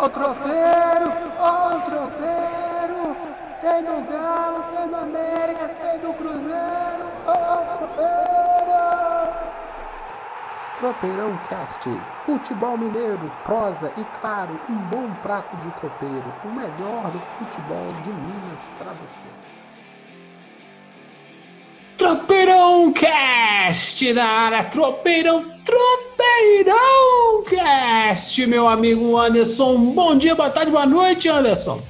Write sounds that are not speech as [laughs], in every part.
Ó o tropeiro, ó o tropeiro. Tem do Galo, tem do América, tem do Cruzeiro. Ó o tropeiro. Tropeirão Cast, futebol mineiro, prosa e claro, um bom prato de tropeiro, o melhor do futebol de Minas para você. Tropeirão Cast na área, Tropeirão, Tropeirão Cast, meu amigo Anderson. Bom dia, boa tarde, boa noite, Anderson.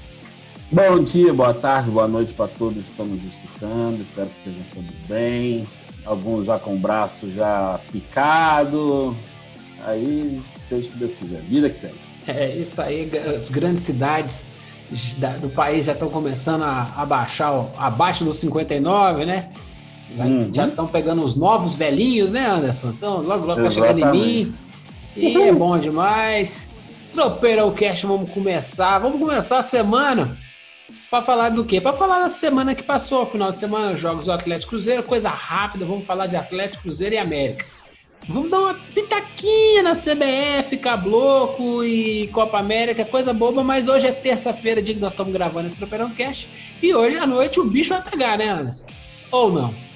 Bom dia, boa tarde, boa noite para todos que estão nos escutando. Espero que estejam todos bem. Alguns já com o braço já picado. Aí, seja o que Deus quiser. Vida que segue. É isso aí, as grandes cidades do país já estão começando a, a baixar abaixo dos 59, né? Já estão uhum. pegando os novos velhinhos, né, Anderson? Então, logo, logo tá chegando em mim. E é bom demais. Tropeirão Cast, vamos começar. Vamos começar a semana para falar do quê? Para falar da semana que passou, final de semana, jogos do Atlético Cruzeiro, coisa rápida. Vamos falar de Atlético Cruzeiro e América. Vamos dar uma pitaquinha na CBF, Cabloco e Copa América, coisa boba, mas hoje é terça-feira, dia que nós estamos gravando esse Tropeirão Cast. E hoje à noite o bicho vai pegar, né, Anderson? Ou não?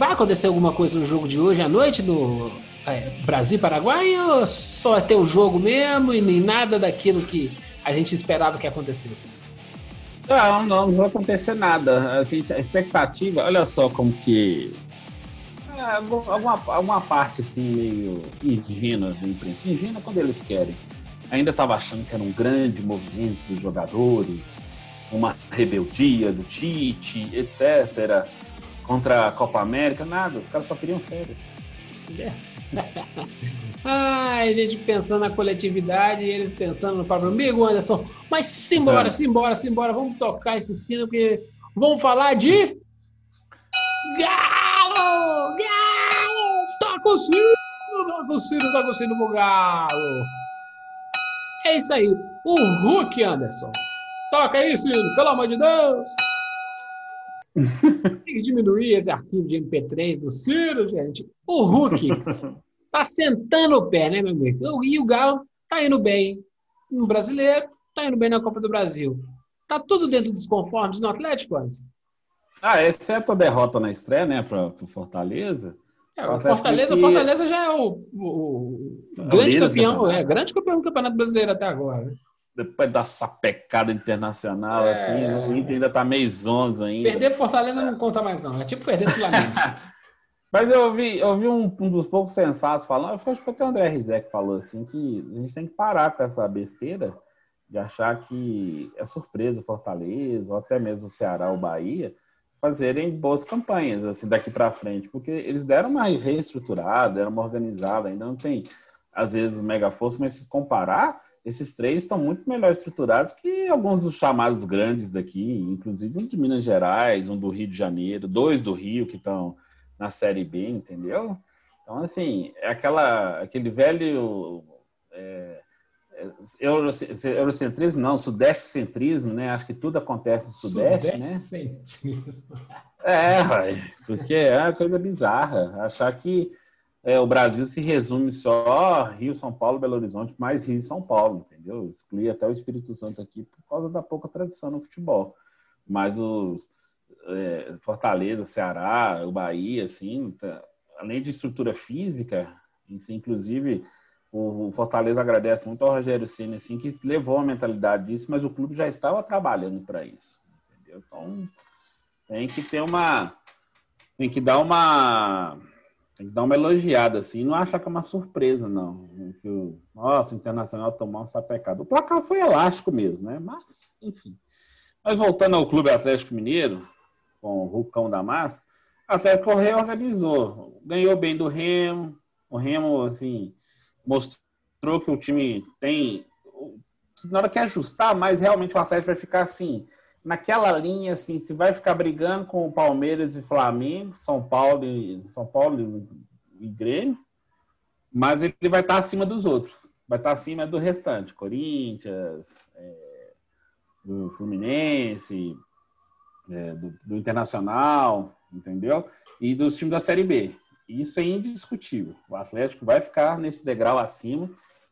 Vai acontecer alguma coisa no jogo de hoje à noite do é, Brasil Paraguai ou só é ter o jogo mesmo e nem nada daquilo que a gente esperava que acontecesse? Não, não, não vai acontecer nada. A, gente, a expectativa, olha só como que. É, alguma, alguma parte assim meio ingênua do imprensa. Ingênua quando eles querem. Ainda estava achando que era um grande movimento dos jogadores, uma rebeldia do Tite, etc contra a Copa América, nada, os caras só queriam férias. [laughs] Ai, a gente pensando na coletividade e eles pensando no próprio amigo Anderson. Mas simbora, é. simbora, simbora, vamos tocar esse sino, porque vamos falar de. Galo! Galo! Toca o sino! Toca o sino, toca o sino pro Galo! É isso aí, o Hulk, Anderson. Toca aí, sino, pelo amor de Deus! [laughs] Tem que diminuir esse arquivo de MP3 do Ciro, gente. O Hulk [laughs] tá sentando o pé, né, meu amigo? E o Galo tá indo bem no brasileiro, tá indo bem na Copa do Brasil. Tá tudo dentro dos conformes no Atlético, quase. Ah, exceto a derrota na estreia, né, para o Fortaleza. É, o Fortaleza, que... Fortaleza já é o, o, o grande campeão, é, grande campeão do Campeonato Brasileiro até agora. Né? Depois da sapecada internacional, é... assim, o Inter ainda tá meio zonzo ainda. Perder Fortaleza não conta mais, não. É tipo perder o Flamengo. [laughs] Mas eu ouvi, eu ouvi um, um dos poucos sensatos falando, acho que foi até o André Rizek que falou assim, que a gente tem que parar com essa besteira de achar que é surpresa o Fortaleza, ou até mesmo o Ceará ou Bahia, fazerem boas campanhas assim daqui para frente, porque eles deram uma reestruturada, deram uma organizada, ainda não tem, às vezes, mega força, mas se comparar, esses três estão muito melhor estruturados que alguns dos chamados grandes daqui, inclusive um de Minas Gerais, um do Rio de Janeiro, dois do Rio que estão na Série B, entendeu? Então, assim, é aquela, aquele velho é, é eurocentrismo, não, sudeste-centrismo, né? Acho que tudo acontece no Sudeste, né? É, porque é uma coisa bizarra. Achar que é, o Brasil se resume só Rio, São Paulo, Belo Horizonte, mais Rio e São Paulo, entendeu? Exclui até o Espírito Santo aqui por causa da pouca tradição no futebol. Mas os é, Fortaleza, Ceará, o Bahia, assim, tá, além de estrutura física, assim, inclusive o Fortaleza agradece muito ao Rogério Ceni assim, que levou a mentalidade disso, mas o clube já estava trabalhando para isso, entendeu? Então tem que ter uma, tem que dar uma tem que dar uma elogiada, assim, não achar que é uma surpresa, não. Que o, nossa, o Internacional tomou um sapecado. O placar foi elástico mesmo, né? Mas, enfim. Mas voltando ao Clube Atlético Mineiro, com o Rucão da Massa, o Atlético reorganizou. Ganhou bem do Remo. O Remo, assim, mostrou que o time tem... Na hora que ajustar, mas realmente o Atlético vai ficar assim naquela linha, assim, se vai ficar brigando com o Palmeiras e Flamengo, São Paulo e São Paulo e Grêmio, mas ele vai estar acima dos outros, vai estar acima do restante, Corinthians, é, do Fluminense, é, do, do, Internacional, entendeu? E dos times da Série B. Isso é indiscutível. O Atlético vai ficar nesse degrau acima,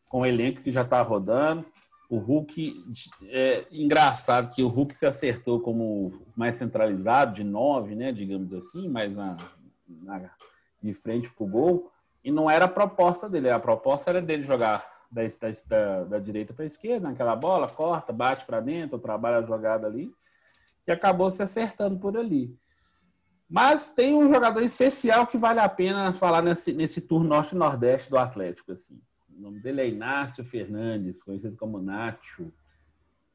com o elenco que já está rodando, O Hulk, é engraçado que o Hulk se acertou como mais centralizado, de nove, né, digamos assim, mais na, na de frente para o gol. E não era a proposta dele, a proposta era dele jogar da, da, da direita para esquerda, naquela bola, corta, bate para dentro, trabalha a jogada ali, e acabou se acertando por ali. Mas tem um jogador especial que vale a pena falar nesse, nesse tour norte-nordeste do Atlético. Assim. O nome dele é Inácio Fernandes, conhecido como Nacho.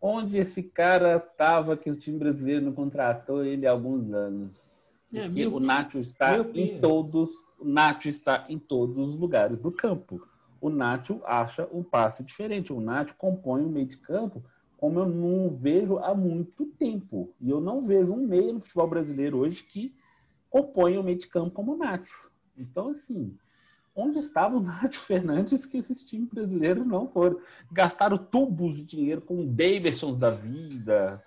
Onde esse cara estava que o time brasileiro não contratou ele há alguns anos? É, Porque o Nacho está em todos, o Nacho está em todos os lugares do campo. O Nacho acha um passe diferente. O Nacho compõe um meio de campo como eu não vejo há muito tempo. E eu não vejo um meio no futebol brasileiro hoje que compõem o meio de campo como o Nacho. Então, assim, onde estava o Nacho [laughs] Fernandes que esses times brasileiros não foram? Gastaram tubos de dinheiro com Davidsons da vida,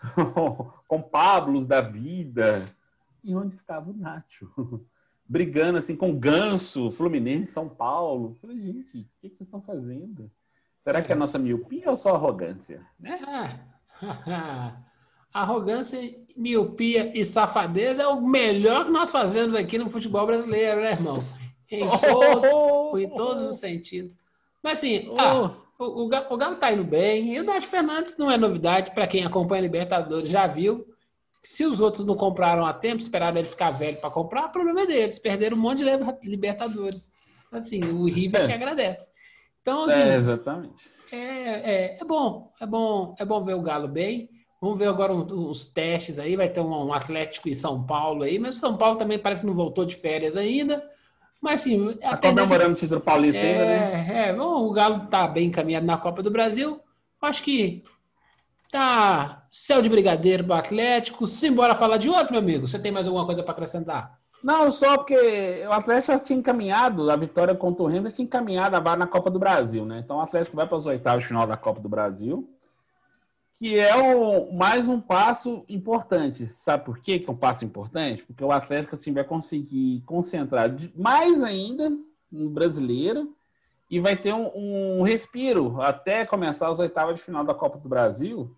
[laughs] com Pablos da vida. E onde estava o Nacho? [laughs] Brigando assim com Ganso, Fluminense, São Paulo. falei, gente, o que, vocês estão fazendo? Será que é nossa miopia ou só arrogância? Né? Arrogância, miopia e safadeza é o melhor que nós fazemos aqui no futebol brasileiro, né, irmão? Em, todo, em todos os sentidos. Mas assim, oh. ah, o, o, o Galo tá indo bem. E o Nath Fernandes não é novidade para quem acompanha a Libertadores, já viu. Se os outros não compraram a tempo, esperaram ele ficar velho para comprar, o problema é deles. Perderam um monte de Libertadores. Assim, o River é. que [laughs] agradece. Então, assim, é, exatamente. É, é, é bom, é bom, é bom ver o Galo bem. Vamos ver agora os testes aí. Vai ter um, Atlético e São Paulo aí, mas São Paulo também parece que não voltou de férias ainda. Mas sim, a tá comemorando o título paulista é, ainda, né? É, bom, o Galo tá bem encaminhado na Copa do Brasil. Acho que tá céu de brigadeiro pro Atlético. Simbora falar de outro, meu amigo. Você tem mais alguma coisa para acrescentar? Não, só porque o Atlético já tinha encaminhado, a vitória contra o Remo tinha encaminhado a vaga na Copa do Brasil, né? Então o Atlético vai para os oitavos de final da Copa do Brasil que é o, mais um passo importante. Sabe por quê que é um passo importante? Porque o Atlético assim, vai conseguir concentrar mais ainda no brasileiro e vai ter um, um respiro até começar as oitavas de final da Copa do Brasil.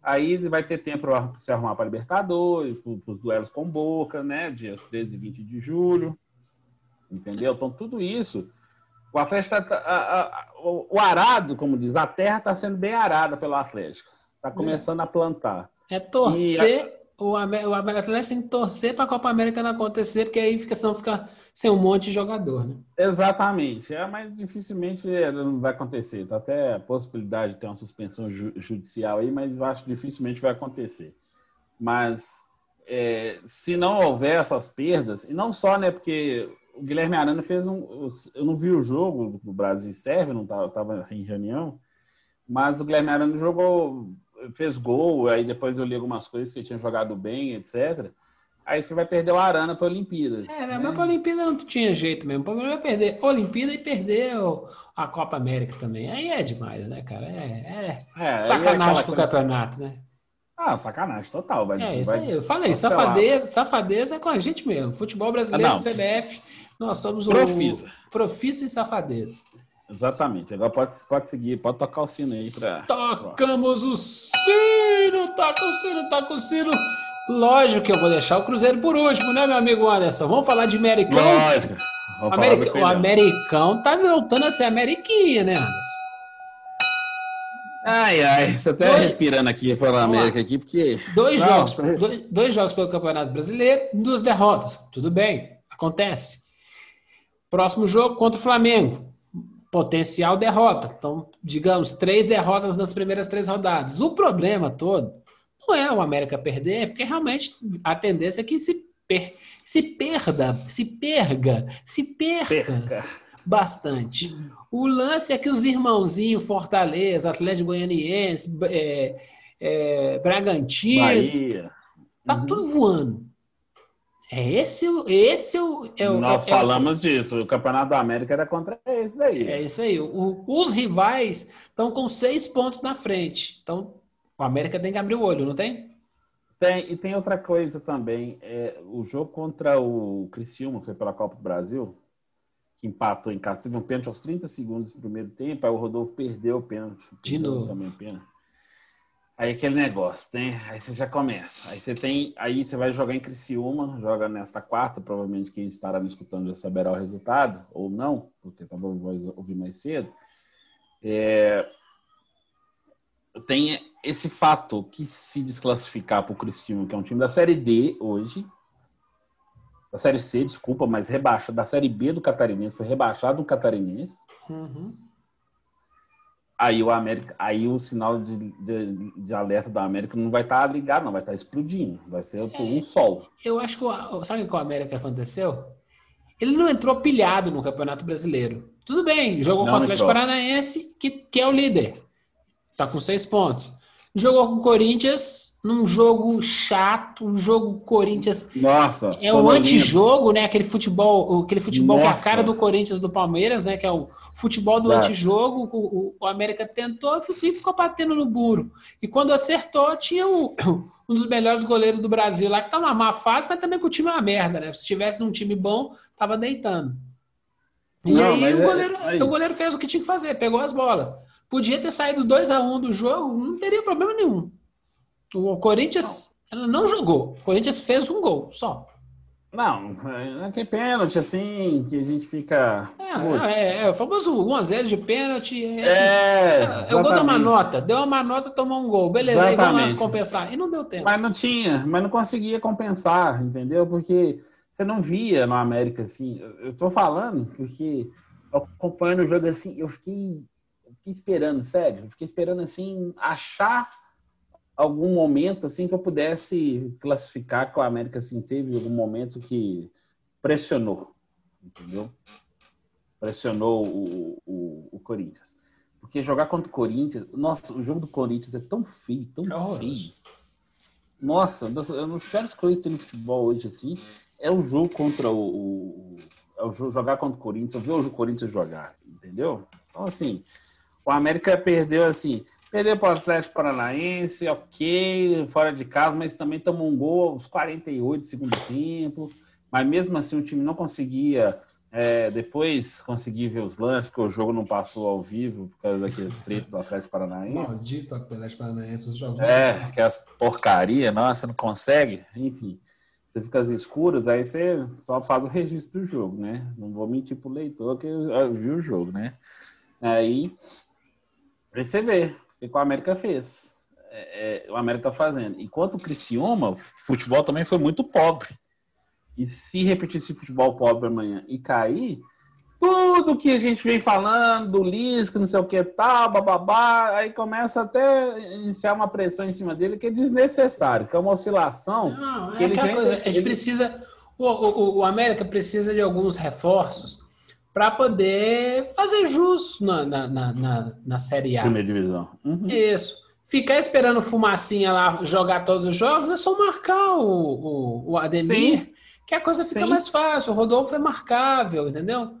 Aí vai ter tempo para se arrumar para Libertadores, para os duelos com Boca, né? Dias 13 e 20 de julho. Entendeu? Então, tudo isso. O Atlético tá, o arado, como diz, a terra está sendo bem arada pelo Atlético. Está começando é. a plantar. É torcer. A... O, o Atlético tem que torcer para a Copa América não acontecer, porque aí fica, senão fica sem um monte de jogador, né? Exatamente. É, mas dificilmente não vai acontecer. Tá até a possibilidade de ter uma suspensão ju judicial aí, mas eu acho que dificilmente vai acontecer. Mas é, se não houver essas perdas, e não só, né? Porque o Guilherme Arana fez um. Eu não vi o jogo do Brasil e Sérvia, não estava em reunião, mas o Guilherme Arana jogou fez gol, aí depois eu li algumas coisas que ele tinha jogado bem, etc. Aí você vai perder o Arana para a Olimpíada. É, né? mas para a Olimpíada não tinha jeito mesmo. O problema é perder a Olimpíada e perder a Copa América também. Aí é demais, né, cara? É, é, é sacanagem pro campeonato, né? Ah, sacanagem total. Vai, é, isso vai aí. Eu falei, safadeza, safadeza é com a gente mesmo. Futebol brasileiro, ah, CBF, nós somos Profissa. o Profissa e safadeza. Exatamente. Agora pode, pode seguir, pode tocar o sino aí. Pra... Tocamos o sino, toca o sino, toca o sino. Lógico que eu vou deixar o Cruzeiro por último, né, meu amigo Anderson? Vamos falar de Americão? Lógico. America... O Americão tá voltando a ser Ameriquinha, né, Anderson? Ai, ai, tô até dois... respirando aqui pela América aqui, porque. Dois Não, jogos, dois, dois jogos pelo Campeonato Brasileiro, duas derrotas. Tudo bem, acontece. Próximo jogo contra o Flamengo potencial derrota. Então, digamos, três derrotas nas primeiras três rodadas. O problema todo não é o América perder, porque realmente a tendência é que se, per, se perda, se perga, se perca, perca. bastante. O lance é que os irmãozinhos Fortaleza, Atlético Goianiense, é, é, Bragantino, Bahia. tá uhum. tudo voando. É esse, esse é o. Nós é, falamos é o, disso. O Campeonato da América era contra esse aí. É isso aí. O, os rivais estão com seis pontos na frente. Então, o América tem que abrir o olho, não tem? Tem. E tem outra coisa também. É, o jogo contra o Criciúma foi pela Copa do Brasil, que que empatou em casa. Teve um pênalti aos 30 segundos do primeiro tempo, aí o Rodolfo perdeu o pênalti. De novo. Também pênalti. Aí aquele negócio, né? Aí você já começa. Aí você tem. Aí você vai jogar em Criciúma, joga nesta quarta, provavelmente quem estará me escutando já saberá o resultado, ou não, porque talvez vou ouvir mais cedo. É, tem esse fato que se desclassificar para o Criciúma, que é um time da Série D hoje, da Série C, desculpa, mas rebaixa, da Série B do Catarinense, foi rebaixado do Catarinense. Uhum aí o América, aí o sinal de, de, de alerta da América não vai estar tá ligado, não vai estar tá explodindo, vai ser um sol. Eu acho que o, sabe o que o América aconteceu? Ele não entrou pilhado no Campeonato Brasileiro. Tudo bem, jogou não com o Atlético. Paranaense, que, que é o líder. Tá com seis pontos. Jogou com o Corinthians, num jogo chato, um jogo Corinthians. Nossa, é o antijogo, né? Aquele futebol, aquele futebol Nossa. que é a cara do Corinthians do Palmeiras, né? Que é o futebol do é. antijogo. O, o, América tentou e ficou batendo no burro. E quando acertou, tinha um, [coughs] um dos melhores goleiros do Brasil lá, que tá numa má fase, mas também que o time é uma merda, né? Se tivesse num time bom, tava deitando. E Não, aí o goleiro, é, é o goleiro fez o que tinha que fazer, pegou as bolas. Podia ter saído 2 a 1 um do jogo, não teria problema nenhum. O Corinthians não. não jogou. O Corinthians fez um gol só. Não, é que pênalti, assim, que a gente fica. É, é, é o famoso 1x0 de pênalti. É, é, eu vou dar uma nota. Deu uma nota, tomou um gol. Beleza, exatamente. aí vamos lá compensar. E não deu tempo. Mas não tinha, mas não conseguia compensar, entendeu? Porque você não via no América assim. Eu tô falando porque acompanhando o jogo assim, eu fiquei, eu fiquei esperando, sério, fiquei esperando assim, achar algum momento assim que eu pudesse classificar que o América assim teve algum momento que pressionou, entendeu? Pressionou o, o, o Corinthians. Porque jogar contra o Corinthians, nossa, o jogo do Corinthians é tão feio, tão é feio. Nossa, uma das piores coisas que tem no futebol hoje assim é o jogo contra o, o é o jogo, jogar contra o Corinthians, eu ver o Corinthians jogar, entendeu? Então assim, o América perdeu assim, Perdeu para o Atlético Paranaense, ok, fora de casa, mas também tomou um gol aos 48 do segundo tempo. Mas mesmo assim o time não conseguia é, depois conseguir ver os lances, porque o jogo não passou ao vivo por causa daqueles tretos do Atlético Paranaense. Maldito Atlético Paranaense, os jogos. É, que as porcaria, nossa, não consegue. Enfim, você fica às escuras, aí você só faz o registro do jogo, né? Não vou mentir pro leitor que eu vi o jogo, né? Aí, aí você vê, o que o América fez. É, é, o América está fazendo. Enquanto o Criciúma, o futebol também foi muito pobre. E se repetir esse futebol pobre amanhã e cair, tudo que a gente vem falando do Lisca, não sei o que tal, bababá, aí começa até iniciar uma pressão em cima dele que é desnecessário, que é uma oscilação. Não, é que ele coisa, a gente precisa. O, o, o América precisa de alguns reforços para poder fazer jus na, na, na, na, Série A. Primeira divisão. Uhum. Isso. Ficar esperando fumacinha lá jogar todos os jogos é só marcar o, o, o Ademir, Sim. que a coisa fica Sim. mais fácil. O Rodolfo é marcável, entendeu?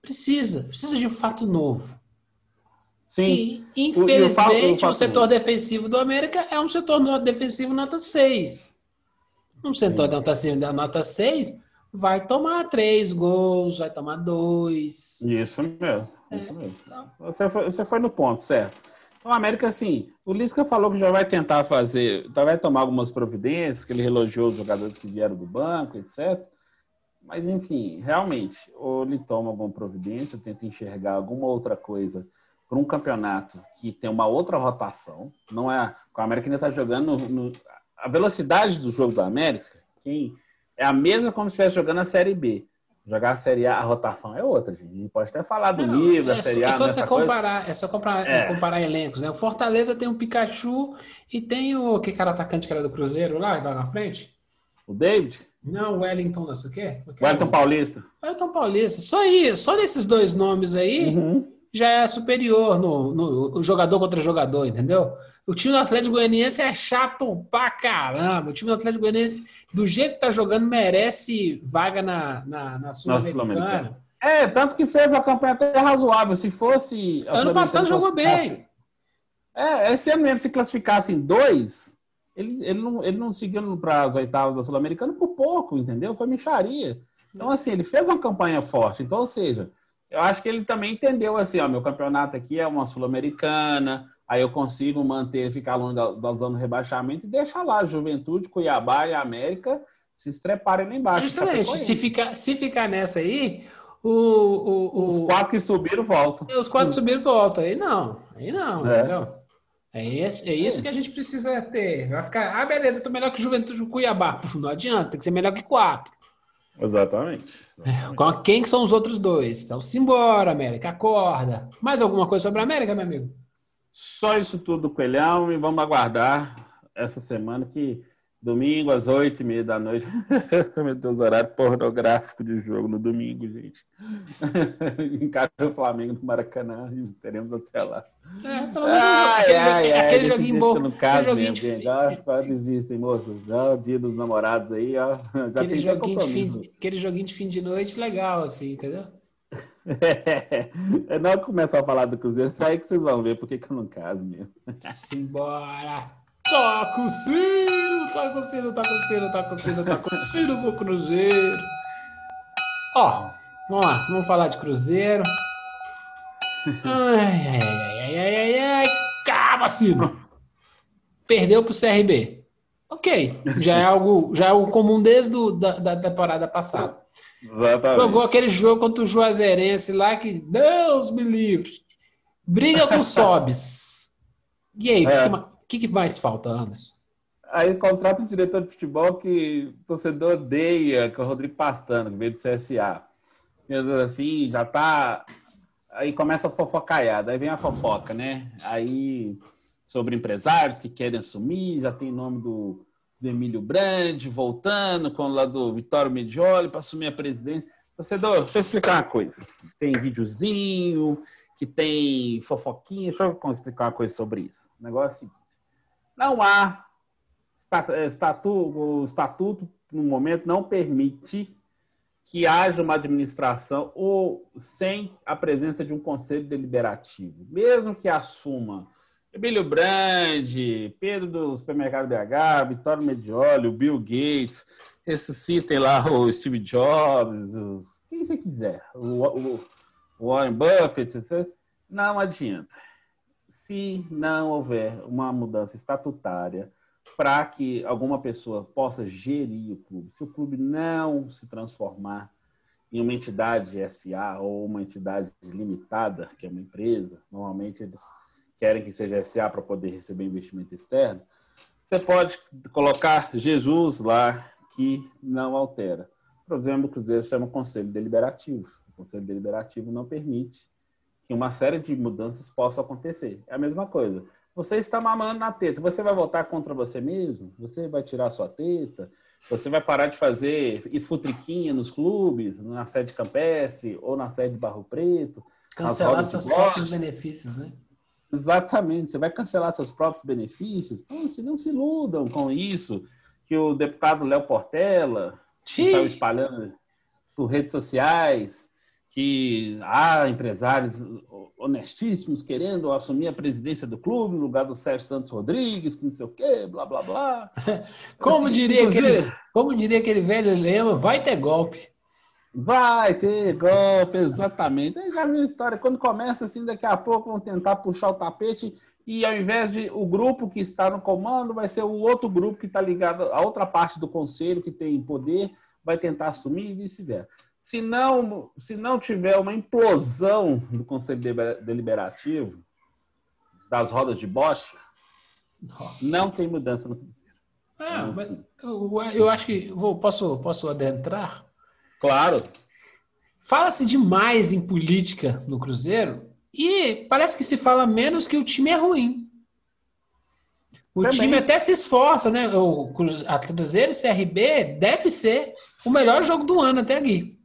Precisa, precisa de um fato novo. Sim. E, infelizmente, o, o, o setor defensivo do América é um setor defensivo nota 6. Um setor defensivo da nota 6 vai tomar três gols, vai tomar dois. Isso mesmo, é, isso mesmo. Então... Você, foi, você foi no ponto, certo. Então, o América, assim, o Lisca falou que já vai tentar fazer, vai tomar algumas providências, que ele elogiou os jogadores que vieram do banco, etc. Mas, enfim, realmente, ou ele toma alguma providência, tenta enxergar alguma outra coisa para um campeonato que tem uma outra rotação, não é. O América ainda está jogando. No, no, a velocidade do jogo do América, quem é a mesma como se estivesse jogando a Série B. Jogar a Série A, a rotação é outra, gente. A gente pode até falar do nível da é Série A. É só você comparar, é só comparar, é. comparar elencos, né? O Fortaleza tem um Pikachu e tem o que cara atacante que era do Cruzeiro lá, lá na frente? O David? Não, o Wellington, não sei o quê. O Wellington Paulista. Wellington Paulista. Só aí, só nesses dois nomes aí, uhum. já é superior no, no, jogador contra jogador, entendeu? O time do Atlético Goianiense é chato pra caramba. O time do Atlético Goianiense, do jeito que tá jogando, merece vaga na, na, na Sul-Americana. Sul é, tanto que fez a campanha até razoável. Se fosse. Ano passado jogou bem. É, esse ano mesmo, se classificasse em dois, ele, ele, não, ele não seguiu para as oitavas da Sul-Americana por pouco, entendeu? Foi micharia. Então, assim, ele fez uma campanha forte. Então, ou seja, eu acho que ele também entendeu assim, ó, meu campeonato aqui é uma sul-americana, aí eu consigo manter, ficar longe da, da zona do rebaixamento e deixar lá Juventude, Cuiabá e América se estreparem lá embaixo. Justamente, se ficar, se ficar nessa aí, o, o, o, os quatro que subiram voltam. Os quatro subiram voltam. Aí não, aí não, é. entendeu? É, esse, é isso é. que a gente precisa ter. Vai ficar, ah, beleza, eu tô melhor que Juventude Cuiabá. Não adianta, tem que ser melhor que quatro. Exatamente. Exatamente. Quem que são os outros dois? Então, simbora, América, acorda. Mais alguma coisa sobre a América, meu amigo? Só isso tudo, Coelhão, e vamos aguardar essa semana que Domingo às oito e meia da noite. [laughs] Meu Deus, horário pornográfico de jogo no domingo, gente. [laughs] Encara o Flamengo no Maracanã e teremos até lá. É, pelo menos ai, ai, ai, aquele joguinho bom. No caso mesmo, gente. Ó, desistem, moços. Ó, dia dos namorados aí, ó. Já aquele, tem joguinho de fim, aquele joguinho de fim de noite legal, assim, entendeu? É, não começar a falar do Cruzeiro, sai que vocês vão ver porque que eu não caso mesmo. Simbora! Toca o sino, toca o sino, toca o sino, toca o sino, toca o sino pro Cruzeiro. Ó, vamos lá, vamos falar de Cruzeiro. Ai, ai, ai, ai, ai, ai, calma, sino. Perdeu pro CRB. Ok, já é algo, já é algo comum desde do, da, da temporada passada. Exatamente. Jogou aquele jogo contra o Juazeirense lá que, Deus me livre, briga com [laughs] Sobes. E aí, é. que, que, mais falta, Anderson? Aí contrata um diretor de futebol que o torcedor odeia, que é o Rodrigo Pastano, que veio do CSA. Assim, já tá. Aí começa as fofocaiadas, aí vem a fofoca, né? Aí sobre empresários que querem assumir, já tem nome do, do Emílio Brandi voltando, com o lá do Vitório Medioli para assumir a presidência. Torcedor, deixa eu explicar uma coisa. Tem videozinho, que tem fofoquinha. Deixa eu explicar uma coisa sobre isso. O negócio é o seguinte. Não há estatuto, o estatuto, no momento, não permite que haja uma administração ou sem a presença de um conselho deliberativo. Mesmo que assuma Emílio Brandi, Pedro do Supermercado BH, Vitório Medioli, o Bill Gates, ressuscitem lá o Steve Jobs, os, quem você quiser, o, o, Warren Buffett, não adianta. Se não houver uma mudança estatutária para que alguma pessoa possa gerir o clube, se o clube não se transformar em uma entidade SA ou uma entidade limitada, que é uma empresa, normalmente eles querem que seja SA para poder receber investimento externo, você pode colocar Jesus lá, que não altera. Por exemplo, o Cruzeiro chama Conselho Deliberativo. O Conselho Deliberativo não permite que uma série de mudanças possam acontecer. É a mesma coisa. Você está mamando na teta, você vai votar contra você mesmo? Você vai tirar sua teta? Você vai parar de fazer futriquinha nos clubes, na sede campestre ou na sede de Barro Preto? Cancelar seus próprios benefícios, né? Exatamente, você vai cancelar seus próprios benefícios. Então, assim, não se iludam com isso, que o deputado Léo Portela saiu espalhando por redes sociais, que há empresários honestíssimos querendo assumir a presidência do clube no lugar do Sérgio Santos Rodrigues, que não sei o quê, blá, blá, blá. [laughs] como, assim, diria aquele, como diria aquele velho lema, vai ter golpe. Vai ter golpe, exatamente. Aí já viu a história. Quando começa assim, daqui a pouco vão tentar puxar o tapete e ao invés de o grupo que está no comando, vai ser o outro grupo que está ligado a outra parte do conselho que tem poder, vai tentar assumir e vice-versa. Se não, se não tiver uma implosão do Conselho Deliberativo, das rodas de bocha, não tem mudança no Cruzeiro. Ah, então, mas assim. eu, eu, acho que vou, posso, posso adentrar? Claro. Fala-se demais em política no Cruzeiro e parece que se fala menos que o time é ruim. O Também. time até se esforça, né? O Cruzeiro e CRB deve ser o melhor jogo do ano até aqui.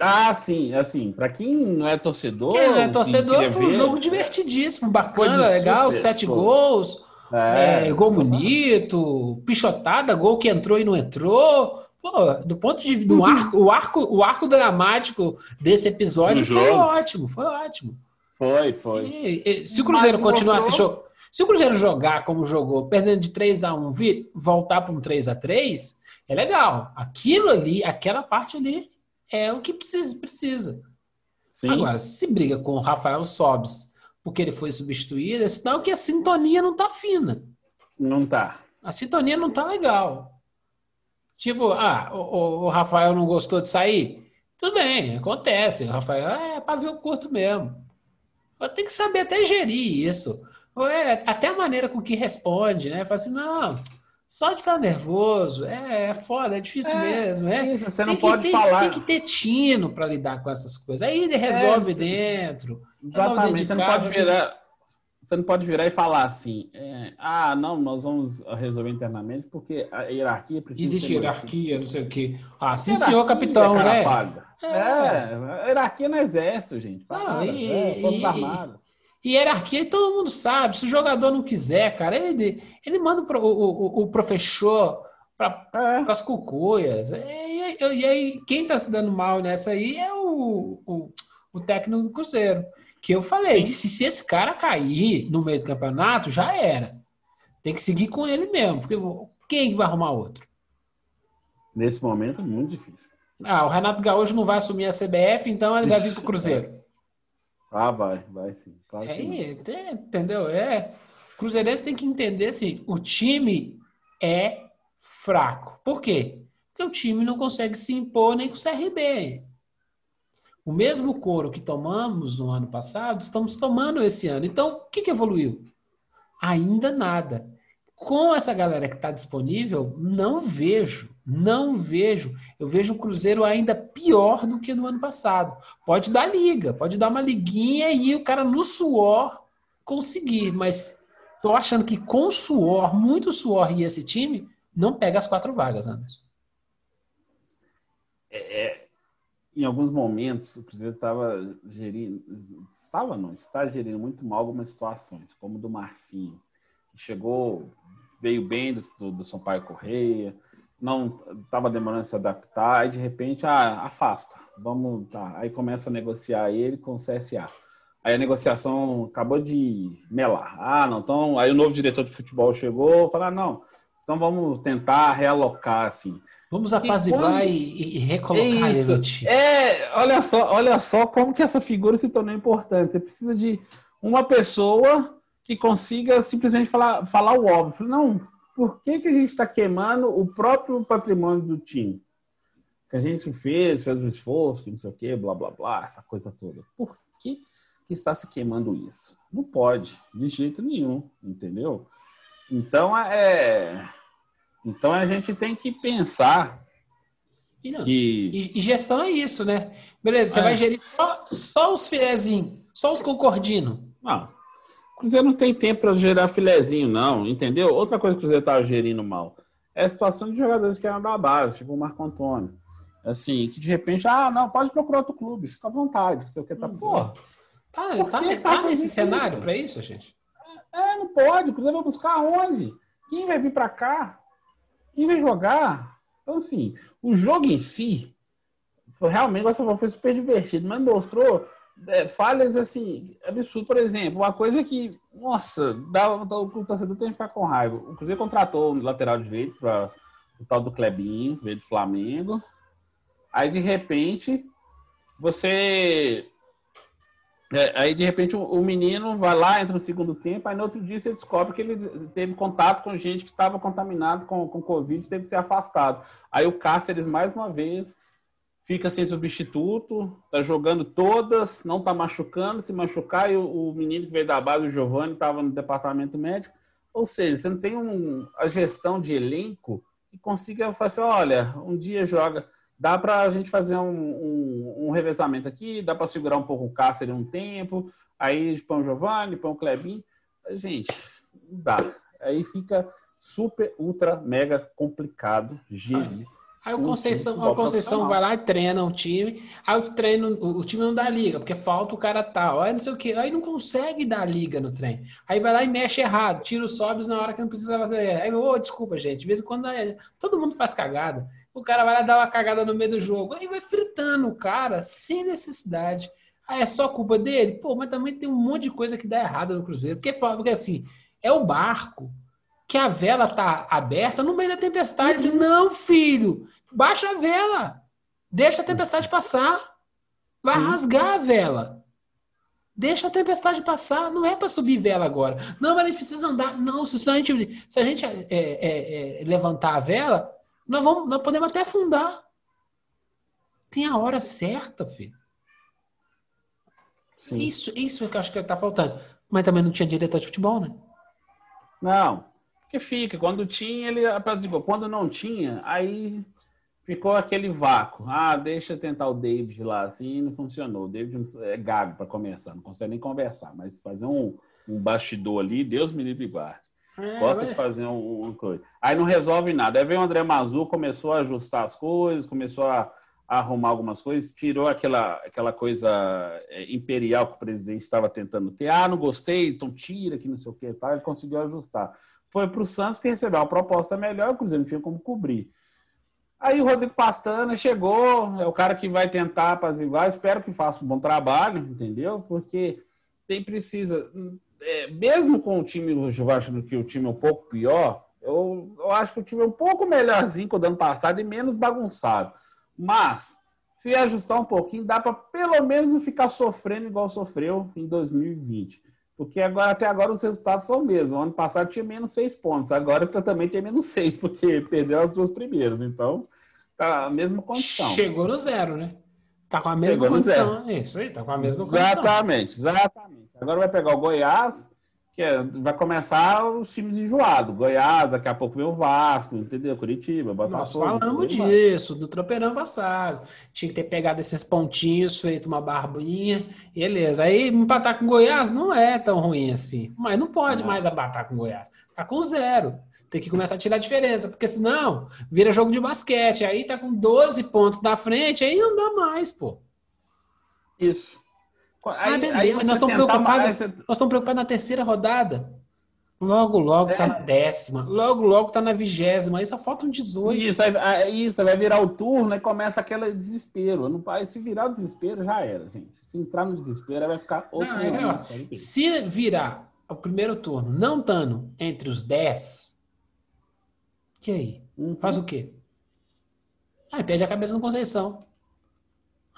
Ah, sim, assim, para quem não é torcedor. Quem não é torcedor, foi um ver, jogo divertidíssimo, bacana, legal, sete show. gols, é, é, gol bonito, pichotada, gol que entrou e não entrou. Pô, do ponto de vista do arco, o arco, o arco dramático desse episódio foi ótimo, foi ótimo. Foi, foi. E, e, se o Cruzeiro continuar mostrou... se o Cruzeiro jogar como jogou, perdendo de 3 a 1, voltar para um 3 a 3, é legal. Aquilo ali, aquela parte ali é o que precisa. precisa. Sim. Agora, se briga com o Rafael Sobes porque ele foi substituído, é sinal que a sintonia não tá fina. Não tá. A sintonia não tá legal. Tipo, ah, o, o Rafael não gostou de sair? Tudo bem, acontece. O Rafael é para ver o curto mesmo. Tem que saber até gerir isso. É, até a maneira com que responde, né? Fala assim, não, só de estar nervoso, é, é foda, é difícil é, mesmo. É, isso, você não pode ter, falar. Tem que ter tino para lidar com essas coisas. Aí ele resolve é, dentro. Exatamente, você não pode virar. Você não pode virar e falar assim, é, ah, não, nós vamos resolver internamente porque a hierarquia precisa. Existe hierarquia, não sei o quê. Ah, sim, senhor capitão, né? É. é, hierarquia no exército, gente. Não, e, é, Forças Armadas. E hierarquia todo mundo sabe. Se o jogador não quiser, cara, ele, ele manda o, o, o professor para é. as cucuias. E, e, e, aí, quem está se dando mal nessa aí é o, o, o técnico do Cruzeiro. Que eu falei, se, se, esse cara cair no meio do campeonato, já era. Tem que seguir com ele mesmo, porque quem vai arrumar outro? Nesse momento, muito difícil. Ah, o Renato Gaúcho não vai assumir a CBF, então ele vai vir para o [laughs] Cruzeiro. Ah, vai, vai sim. Claro é, entendeu? É. O Cruzeirense tem que entender assim: o time é fraco. Por quê? Porque o time não consegue se impor nem com o CRB. O mesmo couro que tomamos no ano passado, estamos tomando esse ano. Então, o que, que evoluiu? Ainda nada. Com essa galera que está disponível, não vejo não vejo. Eu vejo o Cruzeiro ainda pior do que no ano passado. Pode dar liga, pode dar uma liguinha e o cara no suor conseguir, mas tô achando que com suor, muito suor e esse time, não pega as quatro vagas, Anderson. É, é, em alguns momentos, o Cruzeiro estava gerindo, estava não, está gerindo muito mal algumas situações, como do Marcinho, que chegou, veio bem do, do, Sampaio Correia, não estava demorando a se adaptar, e de repente, ah, afasta, vamos, tá. Aí começa a negociar ele com o CSA. Aí a negociação acabou de melar. Ah, não, então, aí o novo diretor de futebol chegou, falou, ah, não, então vamos tentar realocar, assim. Vamos apaziguar e, e, e recolocar Isso. ele É, olha só, olha só como que essa figura se tornou importante. Você precisa de uma pessoa que consiga simplesmente falar, falar o óbvio. Não, por que, que a gente está queimando o próprio patrimônio do time? Que a gente fez, fez um esforço, que não sei o quê, blá, blá, blá, essa coisa toda. Por que, que está se queimando isso? Não pode, de jeito nenhum, entendeu? Então, é... Então a gente tem que pensar e, não, que... e, gestão é isso, né? Beleza, você é. vai gerir só, só os filezinhos, só os concordinos. Não, Cruzeiro não tem tempo para gerar filezinho, não, entendeu? Outra coisa que o Cruzeiro estava gerindo mal é a situação de jogadores que eram da base, tipo o Marco Antônio. Assim, que de repente, ah, não, pode procurar outro clube, fica à vontade. O que tá, porra. Tá, tá, tá, tá nesse cenário para isso, gente? É, não pode. O Cruzeiro vai buscar onde? Quem vai vir para cá? Quem vai jogar? Então, assim, o jogo em si, realmente, essa foi super divertido, mas mostrou é, falhas assim, absurdo. Por exemplo, uma coisa que, nossa, dá, o torcedor tem que ficar com raiva. O Cruzeiro contratou um lateral direito para o tal do Clebinho, veio do Flamengo. Aí, de repente, você. É, aí, de repente, o, o, menino vai lá, entra no segundo tempo, aí no outro dia você descobre que ele teve contato com gente que estava contaminado com, com Covid teve que ser afastado. Aí o Cáceres, mais uma vez, fica sem substituto, tá jogando todas, não tá machucando, se machucar, e o, o menino que veio da base, o Giovanni, estava no departamento médico. Ou seja, você não tem um, a gestão de elenco que consiga falar assim, olha, um dia joga, dá para a gente fazer um, um, um, revezamento aqui, dá para segurar um pouco o Cáceres um tempo, aí põe o Giovanni, põe o Klebin. Gente, não dá. Aí fica super, ultra, mega complicado gerir. Aí o Conceição, a Conceição vai lá e treina o time. Aí o treino, o time não dá liga, porque falta o cara tal. Aí não sei o que. Aí não consegue dar liga no trem. Aí vai lá e mexe errado, tira os sobes na hora que não precisa fazer. Aí, ô, oh, desculpa, gente. De vez em quando é, todo mundo faz cagada. O cara vai lá dar uma cagada no meio do jogo. Aí vai fritando o cara sem necessidade. Aí é só culpa dele? Pô, mas também tem um monte de coisa que dá errado no Cruzeiro. Porque, porque assim, é o barco que a vela tá aberta no meio da tempestade. Uhum. Não, filho, baixa a vela, deixa a tempestade passar. Vai Sim. rasgar a vela. Deixa a tempestade passar. Não é para subir vela agora. Não, mas a gente precisa andar. Não, se a gente, se a gente é, é, é, levantar a vela, nós, vamos, nós podemos até afundar. Tem a hora certa, filho. Sim. Isso, isso é que eu acho que está faltando. Mas também não tinha diretor de futebol, né? Não. Porque fica. Quando tinha, ele apazigou. Quando não tinha, aí ficou aquele vácuo. Ah, deixa eu tentar o David lá, assim, não funcionou. O David é gago para começar, não consegue nem conversar, mas fazer um, um bastidor ali, Deus me livre e guarde. É, Gosta de fazer um, uma coisa. Aí não resolve nada. Aí vem o André Mazu, começou a ajustar as coisas, começou a, a arrumar algumas coisas, tirou aquela, aquela coisa é, imperial que o presidente estava tentando ter. Ah, não gostei, então tira que não sei o que, tá? ele conseguiu ajustar. Foi para o Santos que recebeu uma proposta melhor, o Cruzeiro não tinha como cobrir. Aí o Rodrigo Pastana chegou, é o cara que vai tentar apaziguar, espero que faça um bom trabalho, entendeu? Porque tem precisa, é, mesmo com o time, eu acho que o time é um pouco pior, eu, eu acho que o time é um pouco melhorzinho que o do ano passado e menos bagunçado. Mas, se ajustar um pouquinho, dá para pelo menos não ficar sofrendo igual sofreu em 2020. Porque agora, até agora os resultados são os mesmos. O ano passado tinha menos seis pontos, agora também tem menos seis, porque perdeu as duas primeiras. Então, tá a mesma condição. Chegou no zero, né? Tá com a mesma Chegou condição. Isso aí, tá com a mesma exatamente, condição. Exatamente, exatamente. Agora vai pegar o Goiás, que é, vai começar os times enjoados. Goiás, daqui a pouco vem o Vasco, entendeu? Curitiba, Botafogo. Nós falamos disso, do tropeirão passado. Tinha que ter pegado esses pontinhos, feito uma barbinha, beleza. Aí empatar com Goiás não é tão ruim assim. Mas não pode não. mais abatar com Goiás. Tá com zero. Tem que começar a tirar a diferença, porque senão vira jogo de basquete. Aí tá com 12 pontos na frente, aí não dá mais, pô. Isso. Aí, ah, beleza, nós estamos preocupados. Mais... Nós estamos preocupados na terceira rodada. Logo, logo tá é. tá na décima. Logo, logo tá na vigésima. Aí só faltam 18. Isso, aí, isso, vai virar o turno e começa aquele desespero. Não, se virar o desespero, já era, gente. Se entrar no desespero, vai ficar outro não, é, Se virar o primeiro turno não estando entre os 10, que aí? Uhum. Faz o quê? Aí perde a cabeça no Conceição.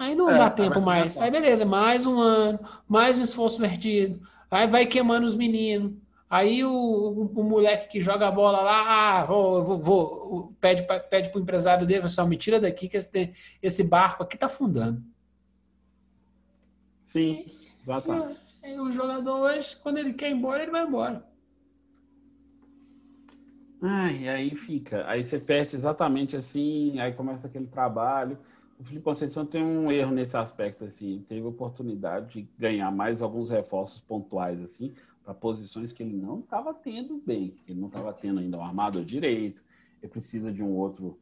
Aí não é, dá tempo mais. Aí beleza, mais um ano, mais um esforço perdido. Aí vai queimando os meninos. Aí o, o, o moleque que joga a bola lá, ah, vou, vou, vou, pede, pede para o empresário dele, pessoal, me tira daqui que esse, esse barco aqui está afundando. Sim, exatamente. E, e o jogador hoje, quando ele quer ir embora, ele vai embora. Ai, aí fica. Aí você perde exatamente assim, aí começa aquele trabalho o Felipe Conceição tem um erro nesse aspecto, assim, teve oportunidade de ganhar mais alguns reforços pontuais, assim, para posições que ele não estava tendo bem, ele não estava tendo ainda um armador direito, ele precisa de um outro.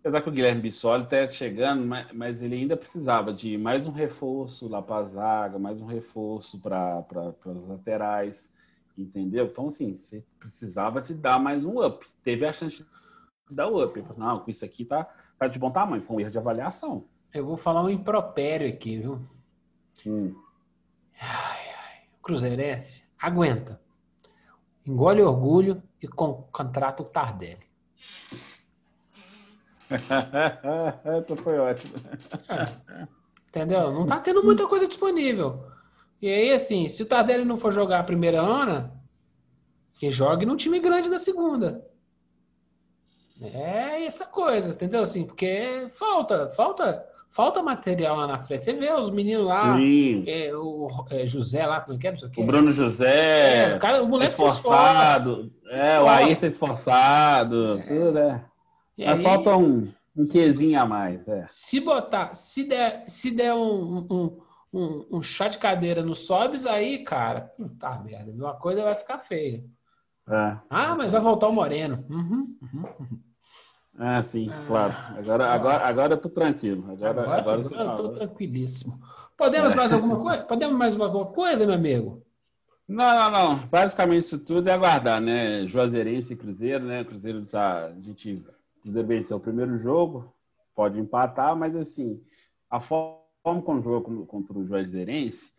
Apesar que o Guilherme Bissoli está chegando, mas, mas, ele ainda precisava de mais um reforço lá para a zaga, mais um reforço para as laterais, entendeu? Então, assim, precisava de dar mais um up. Teve a chance de dar o up. Ele falou, assim, não, com isso aqui tá tá de bom tamanho, foi um erro de avaliação. Eu vou falar um impropério aqui, viu? Hum. Ai, ai. Cruzeirense, aguenta. Engole orgulho e com, contrata o Tardelli. [laughs] Essa foi ótimo. É. Entendeu? Não tá tendo muita coisa disponível. E aí, assim, se o Tardelli não for jogar a primeira ana, que jogue num time grande da segunda. É essa coisa, entendeu? Assim, porque falta, falta, falta material lá na frente. Você vê os meninos lá, é, o é, José lá, como é que é? O, o Bruno José, é, o, cara, o moleque esforçado, se esforça, é, o Ayrton esforçado, é. tudo, né? Mas aí, falta um, um quezinho a mais. É. Se botar, se der, se der um, um, um, um chá de cadeira no Sobs, aí, cara, puta merda, uma coisa vai ficar feia. É. Ah, mas vai voltar o Moreno. Uhum, uhum, uhum. Ah, sim, ah, claro. Agora, agora, agora eu tô tranquilo. Agora, agora, agora eu tô tranquilíssimo. Podemos é. mais alguma coisa? Podemos mais alguma coisa, meu amigo? Não, não, não. Basicamente isso tudo é aguardar, né? Juazeirense e Cruzeiro, né? Cruzeiro a gente Cruzeiro venceu o primeiro jogo, pode empatar, mas assim, a forma como jogou contra o Juazeirense